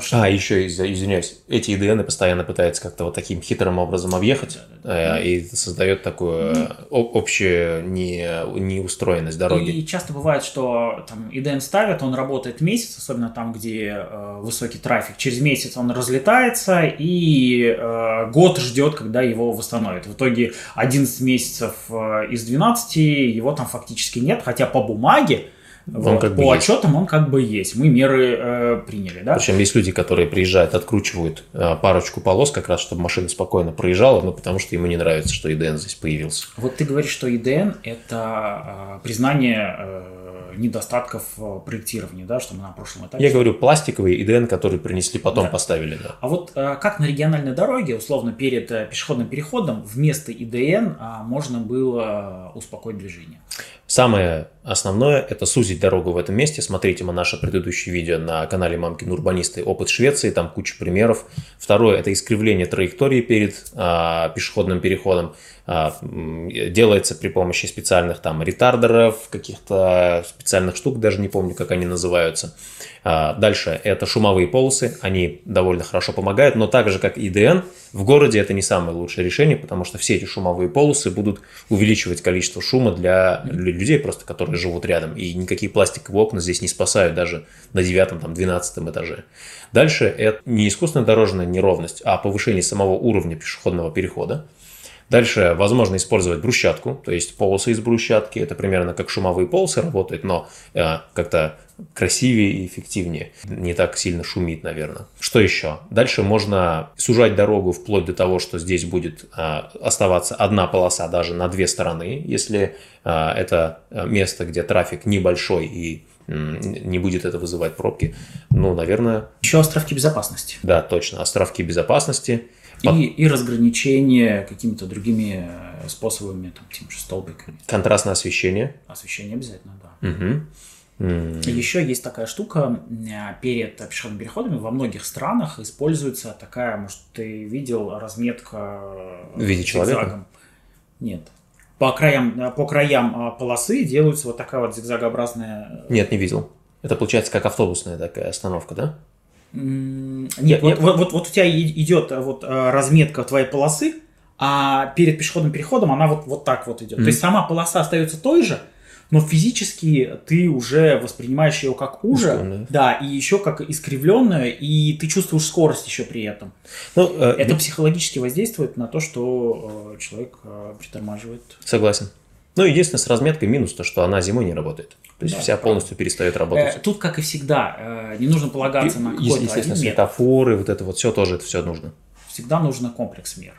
что... А, еще, из- извиняюсь, эти ИДН постоянно пытаются как-то вот таким хитрым образом объехать, э, и создает такую э, о- общую не, неустроенность дороги. И часто бывает, что там ИДН ставят, он работает месяц, особенно там, где э, высокий трафик. Через месяц он разлетается и э, год ждет, когда его восстановят. В итоге 11 месяцев э, из 12 его там фактически нет, хотя по бумаге, вот, как бы по есть. отчетам он как бы есть. Мы меры э, приняли, да? Причем есть люди, которые приезжают, откручивают э, парочку полос, как раз, чтобы машина спокойно проезжала, но потому что ему не нравится, что ИДН здесь появился. Вот ты говоришь, что ИДН – это э, признание э, недостатков э, проектирования, да, что мы на прошлом этапе Я говорю пластиковый ИДН, который принесли, потом Да. поставили, да. А вот э, как на региональной дороге, условно, перед э, пешеходным переходом вместо ИДН а, можно было успокоить движение? Самое основное – это сузить дорогу в этом месте. Смотрите мы наше предыдущее видео на канале Мамкин Урбанисты «Опыт Швеции», там куча примеров. Второе – это искривление траектории перед а, пешеходным переходом. А, делается при помощи специальных там ретардеров, каких-то специальных штук, даже не помню, как они называются. А, Дальше – это шумовые полосы, они довольно хорошо помогают, но так же, как и ИДН, в городе это не самое лучшее решение, потому что все эти шумовые полосы будут увеличивать количество шума для лю- людей, просто которые живут рядом. И никакие пластиковые окна здесь не спасают даже на девятом, там, двенадцатом этаже. Дальше это не искусственная дорожная неровность, а повышение самого уровня пешеходного перехода. Дальше возможно использовать брусчатку, то есть полосы из брусчатки. Это примерно как шумовые полосы работают, но э, как-то красивее и эффективнее. Не так сильно шумит, наверное. Что еще? Дальше можно сужать дорогу вплоть до того, что здесь будет э, оставаться одна полоса даже на две стороны, если э, это место, где трафик небольшой и не будет это вызывать пробки. Ну, наверное, Еще островки безопасности да, точно. Островки безопасности. Под- и, и разграничение какими-то другими э, способами, там, тем же столбиками. Контрастное освещение. Освещение обязательно, да. Мгм. М, Еще есть такая штука, перед пешеходными переходами во многих странах используется такая, может, ты видел, разметка В виде человека? зигзагом. Нет. По краям, по краям а, полосы делается вот такая вот зигзагообразная... Нет, не видел. Это получается как автобусная такая остановка, да? М, Нет, Я- вот, я- вот, вот, вот у тебя идет вот разметка твоей полосы, а перед пешеходным переходом она вот, вот так вот идет. Мгм. То есть сама полоса остается той же, но физически ты уже воспринимаешь ее как уже, да, и еще как искривленную, и ты чувствуешь скорость еще при этом. Ну, э, Это ну, психологически воздействует на то, что э, человек э, притормаживает. Согласен. Ну, единственное, с разметкой минус то, что она зимой не работает. То есть Да, вся правда. полностью перестает Э, работать. Тут, как и всегда, э, не нужно полагаться на И, какой-то естественно, один метод. светофоры, вот это вот все тоже, это все нужно. Всегда нужно комплекс мер.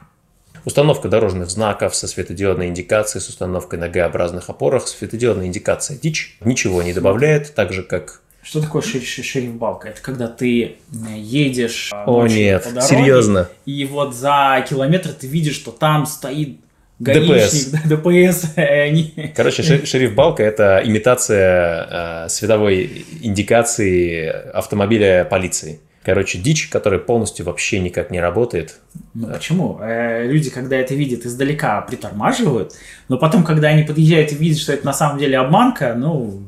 Установка дорожных знаков со светодиодной индикацией, с установкой на Г-образных опорах. Светодиодная индикация дичь, ничего не добавляет, так же как... Что такое шер- шер- шериф-балка? Это когда ты э, едешь э, О нет, по дороге, серьезно. и вот за километр ты видишь, что там стоит гаишник, ДПС. э, *laughs* они- Короче, шер- шериф Балка – это имитация э, световой индикации автомобиля полиции. Короче, дичь, которая полностью вообще никак не работает. Ну почему? Э, Люди, когда это видят издалека, притормаживают, но потом, когда они подъезжают и видят, что это на самом деле обманка, ну,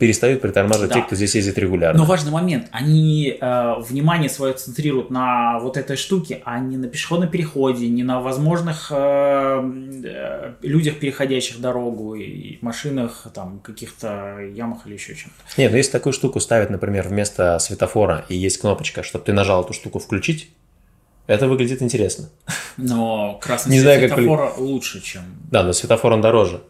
Перестают притормаживать Да. те, кто здесь ездит регулярно. Но важный момент, они э, внимание свое центрируют на вот этой штуке, а не на пешеходном переходе, не на возможных э, э, людях, переходящих дорогу, и машинах, там, каких-то ямах или еще чем-то. Нет, ну если такую штуку ставят, например, вместо светофора, и есть кнопочка, чтобы ты нажал эту штуку «включить», это выглядит интересно. Но красный Не свет знаю, как лучше, чем... Да, но светофор он дороже.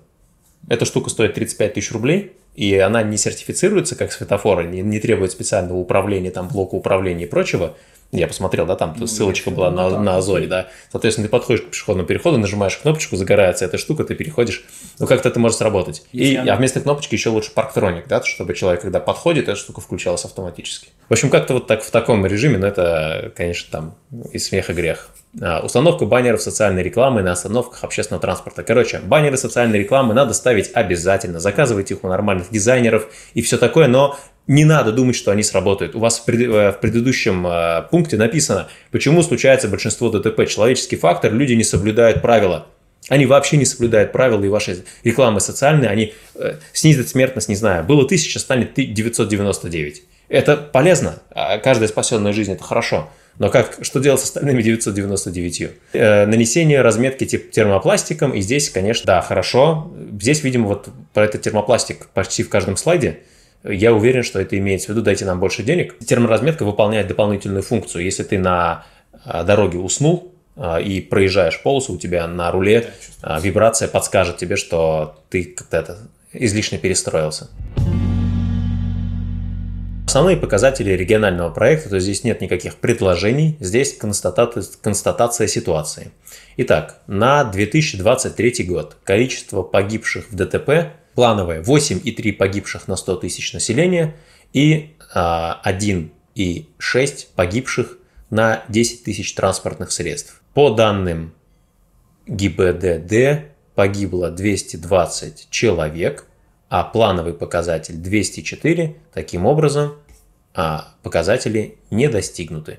Эта штука стоит 35 тысяч рублей, и она не сертифицируется как светофор, не, не требует специального управления, там, блока управления и прочего. Я посмотрел, да, там Ну, ссылочка была на, на Озоре, да. Соответственно, ты подходишь к пешеходному переходу, нажимаешь кнопочку, загорается эта штука, ты переходишь. Ну, как-то это может сработать. И, Если она- А вместо кнопочки еще лучше парктроник, да, чтобы человек, когда подходит, эта штука включалась автоматически. В общем, как-то вот так в таком режиме, но это, конечно, там и смех, и грех. А, Установка баннеров социальной рекламы на остановках общественного транспорта. Короче, баннеры социальной рекламы надо ставить обязательно. Заказывайте их у нормальных дизайнеров и все такое, но не надо думать, что они сработают. У вас в, пред- э, в предыдущем э, пункте написано, почему случается большинство ДТП. Человеческий фактор, люди не соблюдают правила. Они вообще не соблюдают правила, и ваши рекламы социальные, они э, снизят смертность, не знаю, было 1000, станет ты- 999. Это полезно, а каждая спасенная жизнь – это хорошо. Но как, что делать с остальными 999? Э, нанесение разметки тип термопластиком, и здесь, конечно, да, хорошо. Здесь, видимо, вот про этот термопластик почти в каждом слайде. Я уверен, что это имеется в виду, дайте нам больше денег. Терморазметка выполняет дополнительную функцию. Если ты на а, дороге уснул а, и проезжаешь полосу, у тебя на руле а, вибрация подскажет тебе, что ты как-то излишне перестроился. Основные показатели регионального проекта, то есть здесь нет никаких предложений, здесь констатация, констатация ситуации. Итак, на 2023 год количество погибших в ДТП плановое 8,3 погибших на 100 тысяч населения и а, 1,6 погибших на 10 тысяч транспортных средств. По данным ГИБДД погибло 220 человек, а плановый показатель 204. Таким образом, а, показатели не достигнуты.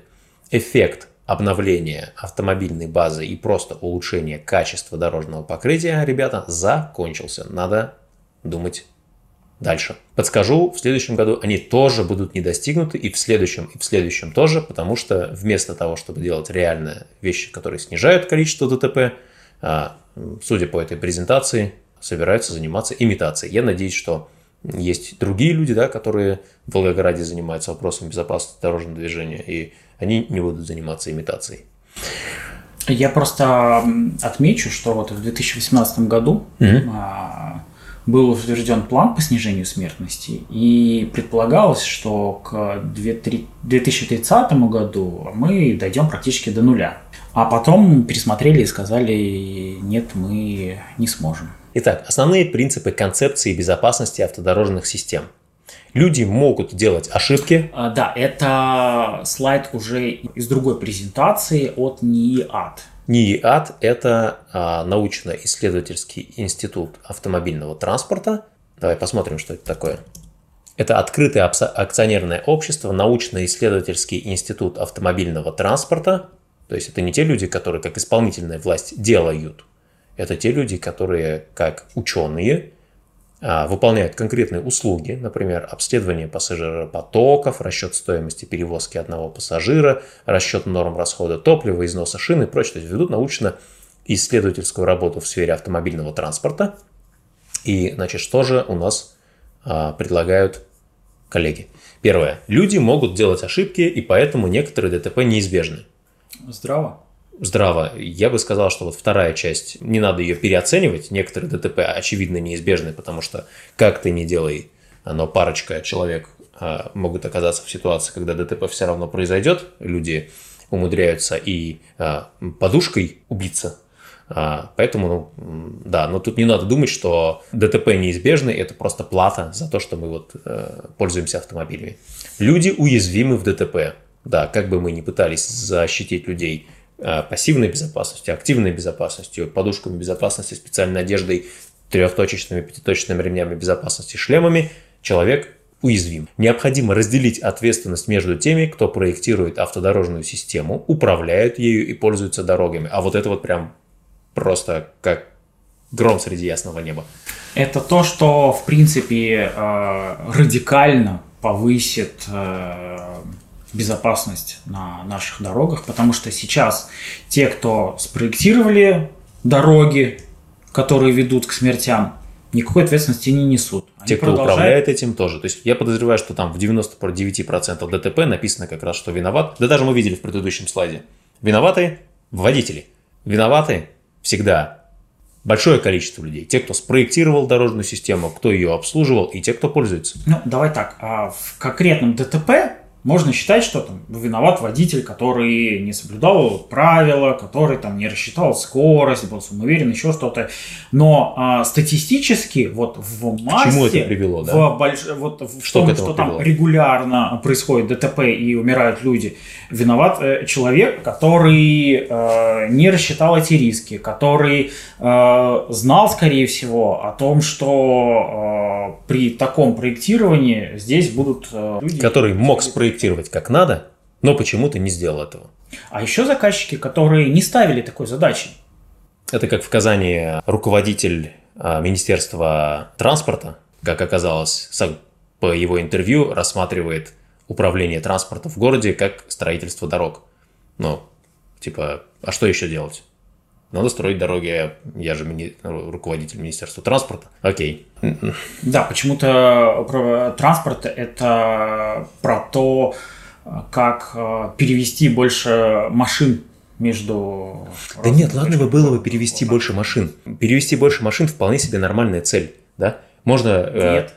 Эффект обновления автомобильной базы и просто улучшения качества дорожного покрытия, ребята, закончился. Надо думать дальше. Подскажу, в следующем году они тоже будут не достигнуты, и в следующем, и в следующем тоже, потому что вместо того, чтобы делать реально вещи, которые снижают количество ДТП, а, судя по этой презентации, собираются заниматься имитацией. Я надеюсь, что есть другие люди, да, которые в Волгограде занимаются вопросом безопасности дорожного движения, и они не будут заниматься имитацией. Я просто отмечу, что вот в 2018 году Мгм. а, был утвержден план по снижению смертности, и предполагалось, что к 2003 2030 году мы дойдем практически до нуля. А потом пересмотрели и сказали, нет, мы не сможем. Итак, основные принципы концепции безопасности автодорожных систем. Люди могут делать ошибки, А, Да, это слайд уже из другой презентации от НИИАД. НИИАД – это а, научно-исследовательский институт автомобильного транспорта. Давай посмотрим, что это такое. Это открытое акционерное общество, научно-исследовательский институт автомобильного транспорта. То есть это не те люди, которые как исполнительная власть делают. Это те люди, которые как ученые выполняют конкретные услуги, например, обследование пассажиропотоков, расчет стоимости перевозки одного пассажира, расчет норм расхода топлива, износа шины и прочее. То есть ведут научно-исследовательскую работу в сфере автомобильного транспорта. И, значит, что же у нас а, предлагают коллеги? Первое. Люди могут делать ошибки, и поэтому некоторые ДТП неизбежны. Здраво. Здраво. Я бы сказал, что вот вторая часть, не надо ее переоценивать. Некоторые ДТП очевидно неизбежны, потому что как ты не делай, но парочка человек а, могут оказаться в ситуации, когда ДТП все равно произойдет. Люди умудряются и а, подушкой убиться а, поэтому, ну, да, но тут не надо думать, что ДТП неизбежны, это просто плата за то, что мы вот э, пользуемся автомобилями. Люди уязвимы в ДТП. Да, как бы мы ни пытались защитить людей пассивной безопасностью, активной безопасностью, подушками безопасности, специальной одеждой, трехточечными, пятиточечными ремнями безопасности, шлемами, человек уязвим. Необходимо разделить ответственность между теми, кто проектирует автодорожную систему, управляет ею и пользуется дорогами. А вот это вот прям просто как гром среди ясного неба. Это то, что, в принципе, э, радикально повысит э, безопасность на наших дорогах, потому что сейчас те, кто спроектировали дороги, которые ведут к смертям, никакой ответственности не несут. Они те, кто продолжают... управляет этим, тоже. То есть я подозреваю, что там в 99% ДТП написано как раз, что виноват. Да даже мы видели в предыдущем слайде. Виноваты водители. Виноваты всегда большое количество людей. Те, кто спроектировал дорожную систему, кто ее обслуживал, и те, кто пользуется. Ну, давай так. А в конкретном ДТП можно считать, что там виноват водитель, который не соблюдал правила, который там не рассчитал скорость, был самоуверен, еще что-то. Но а, статистически вот в массе... К чему это привело, да? В больш... вот в что том, что там регулярно происходит ДТП и умирают люди, виноват э, человек, который э, не рассчитал эти риски, который э, знал, скорее всего, о том, что э, при таком проектировании здесь будут э, люди... Который мог спроектировать спроектировать как надо, но почему-то не сделал этого. А еще заказчики, которые не ставили такой задачи. Это как в Казани руководитель а, Министерства транспорта, как оказалось, по его интервью рассматривает управление транспорта в городе как строительство дорог. Ну, типа, а что еще делать? Надо строить дороги, я же мини... руководитель Министерства транспорта. Окей. Да, почему-то транспорт это про то, как э, перевести больше машин между... Да нет, ладно бы было бы перевести больше машин. Перевести больше машин вполне себе нормальная цель, да? Можно... Э, нет.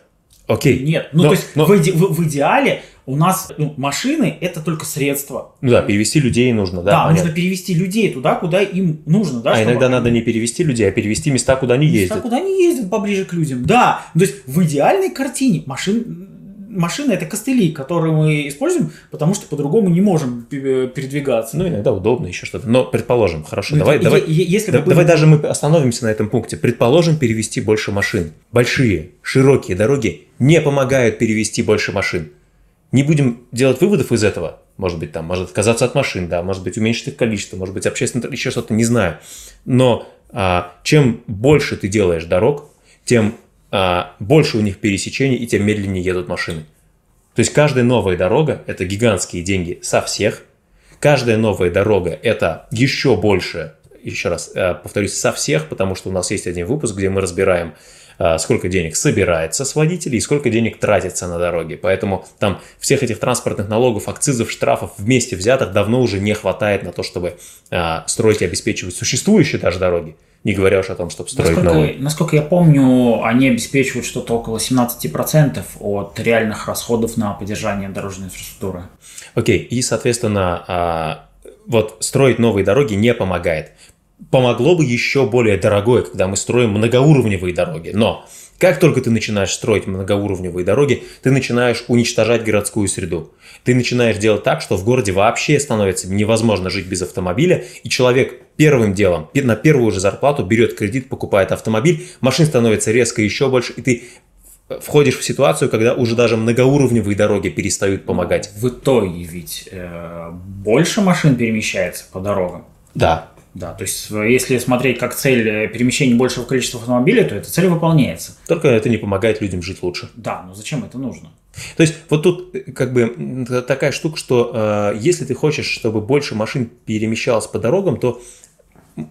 Э... Окей. Нет, ну но, то есть но... в, иде... в, в идеале у нас ну, машины это только средство. Ну да, перевести людей нужно, да. Да, понятно. нужно перевести людей туда, куда им нужно, да. А иногда надо не перевести людей, а перевести места, куда они ездят. Места, куда они ездят поближе к людям. Да, то есть в идеальной картине машин машина это костыли, которые мы используем, потому что по-другому не можем передвигаться. Ну, иногда удобно, еще что-то. Но предположим, хорошо, ну, давай, давай, если да, давай даже мы остановимся на этом пункте. Предположим, перевести больше машин. Большие, широкие дороги не помогают перевести больше машин. Не будем делать выводов из этого. Может быть, там, может отказаться от машин, да, может быть, уменьшить их количество, может быть, общественно, еще что-то, не знаю. Но а, чем больше ты делаешь дорог, тем а, больше у них пересечений и тем медленнее едут машины. То есть каждая новая дорога – это гигантские деньги со всех. Каждая новая дорога – это еще больше, еще раз э, повторюсь, со всех, потому что у нас есть один выпуск, где мы разбираем сколько денег собирается с водителей и сколько денег тратится на дороге. Поэтому там всех этих транспортных налогов, акцизов, штрафов вместе взятых давно уже не хватает на то, чтобы а, строить и обеспечивать существующие даже дороги. Не говоря уж о том, чтобы строить насколько, новые. Насколько я помню, они обеспечивают что-то около 17% от реальных расходов на поддержание дорожной инфраструктуры. Окей, и, соответственно, а, вот строить новые дороги не помогает помогло бы еще более дорогое, когда мы строим многоуровневые дороги. Но как только ты начинаешь строить многоуровневые дороги, ты начинаешь уничтожать городскую среду. Ты начинаешь делать так, что в городе вообще становится невозможно жить без автомобиля, и человек первым делом на первую же зарплату берет кредит, покупает автомобиль, машин становится резко еще больше, и ты входишь в ситуацию, когда уже даже многоуровневые дороги перестают помогать. В итоге ведь э, больше машин перемещается по дорогам. Да, да, то есть если смотреть как цель э, перемещения большего количества автомобилей, то эта цель выполняется. Только это не помогает людям жить лучше. Да, но зачем это нужно? То есть вот тут э, как бы такая штука, что э, если ты хочешь, чтобы больше машин перемещалось по дорогам, то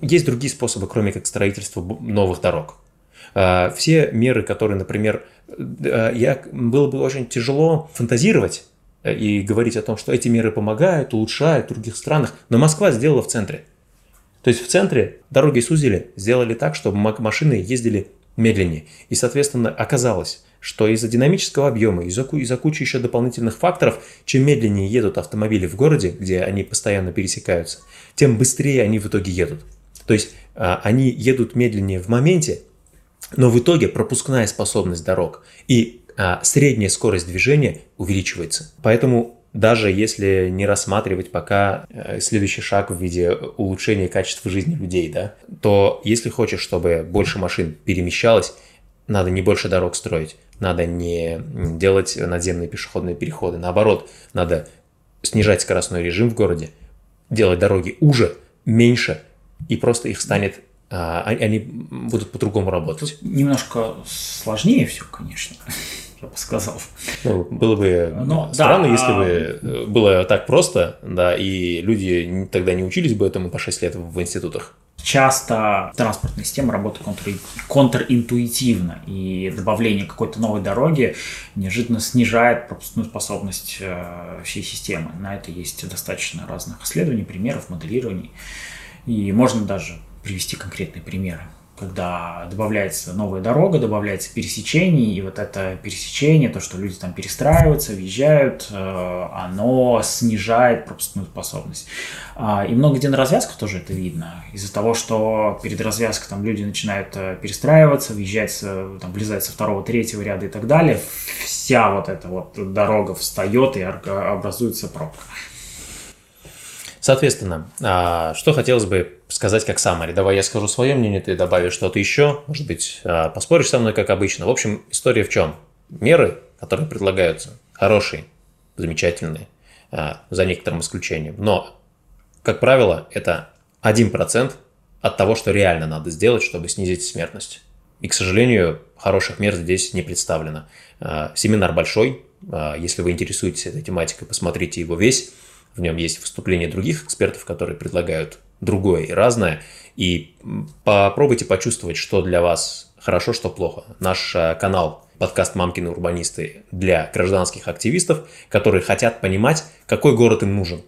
есть другие способы, кроме как строительства новых дорог. А, все меры, которые, например, э, я, было бы очень тяжело фантазировать э, и говорить о том, что эти меры помогают, улучшают в других странах, но Москва сделала в центре. То есть в центре дороги сузили, сделали так, чтобы машины ездили медленнее. И, соответственно, оказалось, что из-за динамического объема, из-за, из-за кучи еще дополнительных факторов, чем медленнее едут автомобили в городе, где они постоянно пересекаются, тем быстрее они в итоге едут. То есть а, они едут медленнее в моменте, но в итоге пропускная способность дорог и а, средняя скорость движения увеличивается. Поэтому даже если не рассматривать пока э, следующий шаг в виде улучшения качества жизни людей, да, то если хочешь, чтобы больше машин перемещалось, надо не больше дорог строить, надо не делать надземные пешеходные переходы, наоборот, надо снижать скоростной режим в городе, делать дороги уже, меньше, и просто их станет а, они будут по-другому работать. Тут немножко сложнее все, конечно я бы сказал. Ну, было бы *laughs* Но, странно, да, если а... бы было так просто, да, и люди тогда не учились бы этому по 6 лет в институтах. Часто транспортная система работает контр... контринтуитивно, и добавление какой-то новой дороги неожиданно снижает пропускную способность э, всей системы. На это есть достаточно разных исследований, примеров, моделирований. И можно даже привести конкретные примеры когда добавляется новая дорога, добавляется пересечение, и вот это пересечение, то, что люди там перестраиваются, въезжают, э, оно снижает пропускную способность. А, и много где на развязках тоже это видно. Из-за того, что перед развязкой там люди начинают э, перестраиваться, въезжать, там, влезать со второго, третьего ряда и так далее, вся вот эта вот дорога встает и образуется пробка. Соответственно, а, что хотелось бы сказать как саммари. Давай я скажу свое мнение, ты добавишь что-то еще. Может быть, а, поспоришь со мной, как обычно. В общем, история в чем? Меры, которые предлагаются, хорошие, замечательные, а, за некоторым исключением. Но, как правило, это 1% от того, что реально надо сделать, чтобы снизить смертность. И, к сожалению, хороших мер здесь не представлено. Семинар большой. Если вы интересуетесь этой тематикой, посмотрите его весь. В нем есть выступления других экспертов, которые предлагают другое и разное. И попробуйте почувствовать, что для вас хорошо, что плохо. Наш э, канал подкаст «Мамкины урбанисты» для гражданских активистов, которые хотят понимать, какой город им нужен,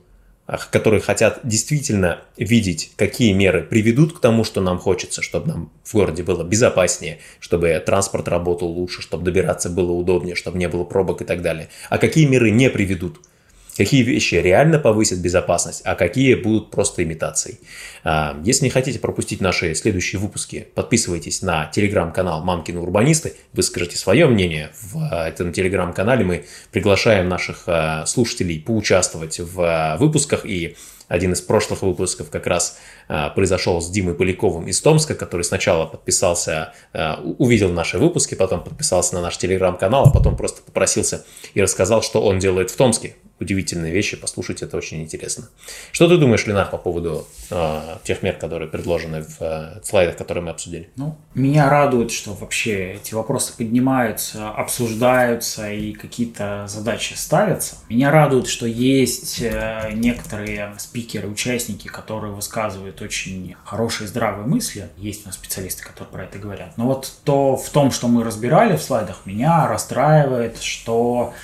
которые хотят действительно видеть, какие меры приведут к тому, что нам хочется, чтобы нам в городе было безопаснее, чтобы транспорт работал лучше, чтобы добираться было удобнее, чтобы не было пробок и так далее. А какие меры не приведут – какие вещи реально повысят безопасность, а какие будут просто имитацией. А, если не хотите пропустить наши следующие выпуски, подписывайтесь на телеграм-канал «Мамкины урбанисты», выскажите свое мнение в а, этом телеграм-канале. Мы приглашаем наших а, слушателей поучаствовать в выпусках и один из прошлых выпусков как раз а, произошел с Димой Поляковым из Томска, который сначала подписался, а, увидел наши выпуски, потом подписался на наш телеграм-канал, а потом просто попросился и рассказал, что он делает в Томске удивительные вещи, послушать это очень интересно. Что ты думаешь, Ленар, по поводу э, тех мер, которые предложены в э, слайдах, которые мы обсудили? Ну, меня радует, что вообще эти вопросы поднимаются, обсуждаются и какие-то задачи ставятся. Меня радует, что есть э, некоторые спикеры, участники, которые высказывают очень хорошие здравые мысли. Есть у нас специалисты, которые про это говорят. Но вот то в том, что мы разбирали в слайдах, меня расстраивает, что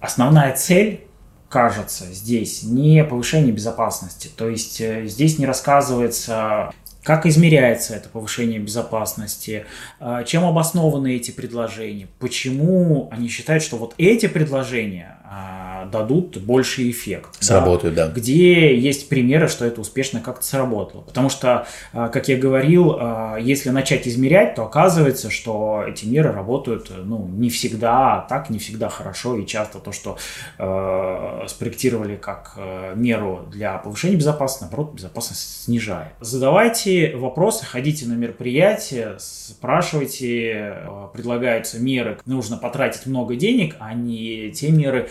основная цель кажется, здесь не повышение безопасности. То есть э, здесь не рассказывается, как измеряется это повышение безопасности, э, чем обоснованы эти предложения, почему они считают, что вот эти предложения а, дадут больший эффект. Сработают, да. да. Где есть примеры, что это успешно как-то сработало. Потому что, а, как я говорил, а, если начать измерять, то оказывается, что эти меры работают ну, не всегда так, не всегда хорошо. И часто то, что э, спроектировали как меру для повышения безопасности, наоборот, безопасность снижает. Задавайте вопросы, ходите на мероприятия, спрашивайте, предлагаются меры, нужно потратить много денег, а не те меры,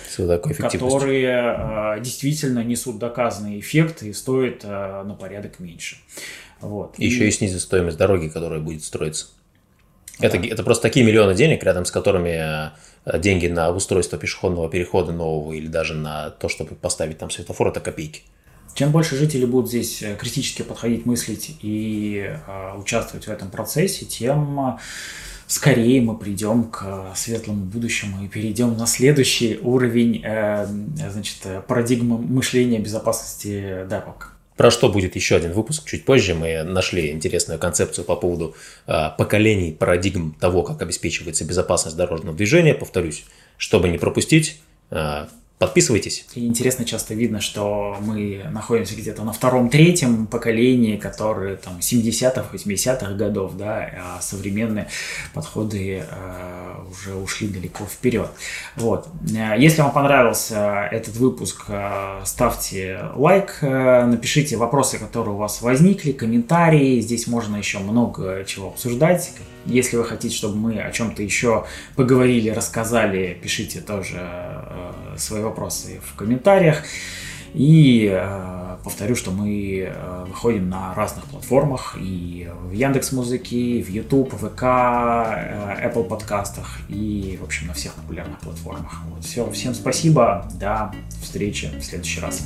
которые э, действительно несут доказанный эффект и стоят э, на порядок меньше. Вот. Еще и... и снизит стоимость дороги, которая будет строиться. Да. Это, это просто такие миллионы денег, рядом с которыми э, деньги на устройство пешеходного перехода нового или даже на то, чтобы поставить там светофор, это копейки. Чем больше жители будут здесь э, критически подходить, мыслить и э, участвовать в этом процессе, тем скорее мы придем к светлому будущему и перейдем на следующий уровень э, значит, парадигмы мышления безопасности DevOps. Про что будет еще один выпуск чуть позже. Мы нашли интересную концепцию по поводу э, поколений, парадигм того, как обеспечивается безопасность дорожного движения. Повторюсь, чтобы не пропустить, э, Подписывайтесь. И интересно, часто видно, что мы находимся где-то на втором-третьем поколении, которые там 70-х, 80-х годов, да, а современные подходы э, уже ушли далеко вперед. Вот. Если вам понравился этот выпуск, э, ставьте лайк, э, напишите вопросы, которые у вас возникли, комментарии. Здесь можно еще много чего обсуждать, если вы хотите, чтобы мы о чем-то еще поговорили, рассказали, пишите тоже э, свои вопросы в комментариях. И э, повторю, что мы э, выходим на разных платформах и в Яндекс Музыке, в YouTube, ВК, э, Apple подкастах и, в общем, на всех популярных платформах. Вот, все, всем спасибо, до встречи в следующий раз.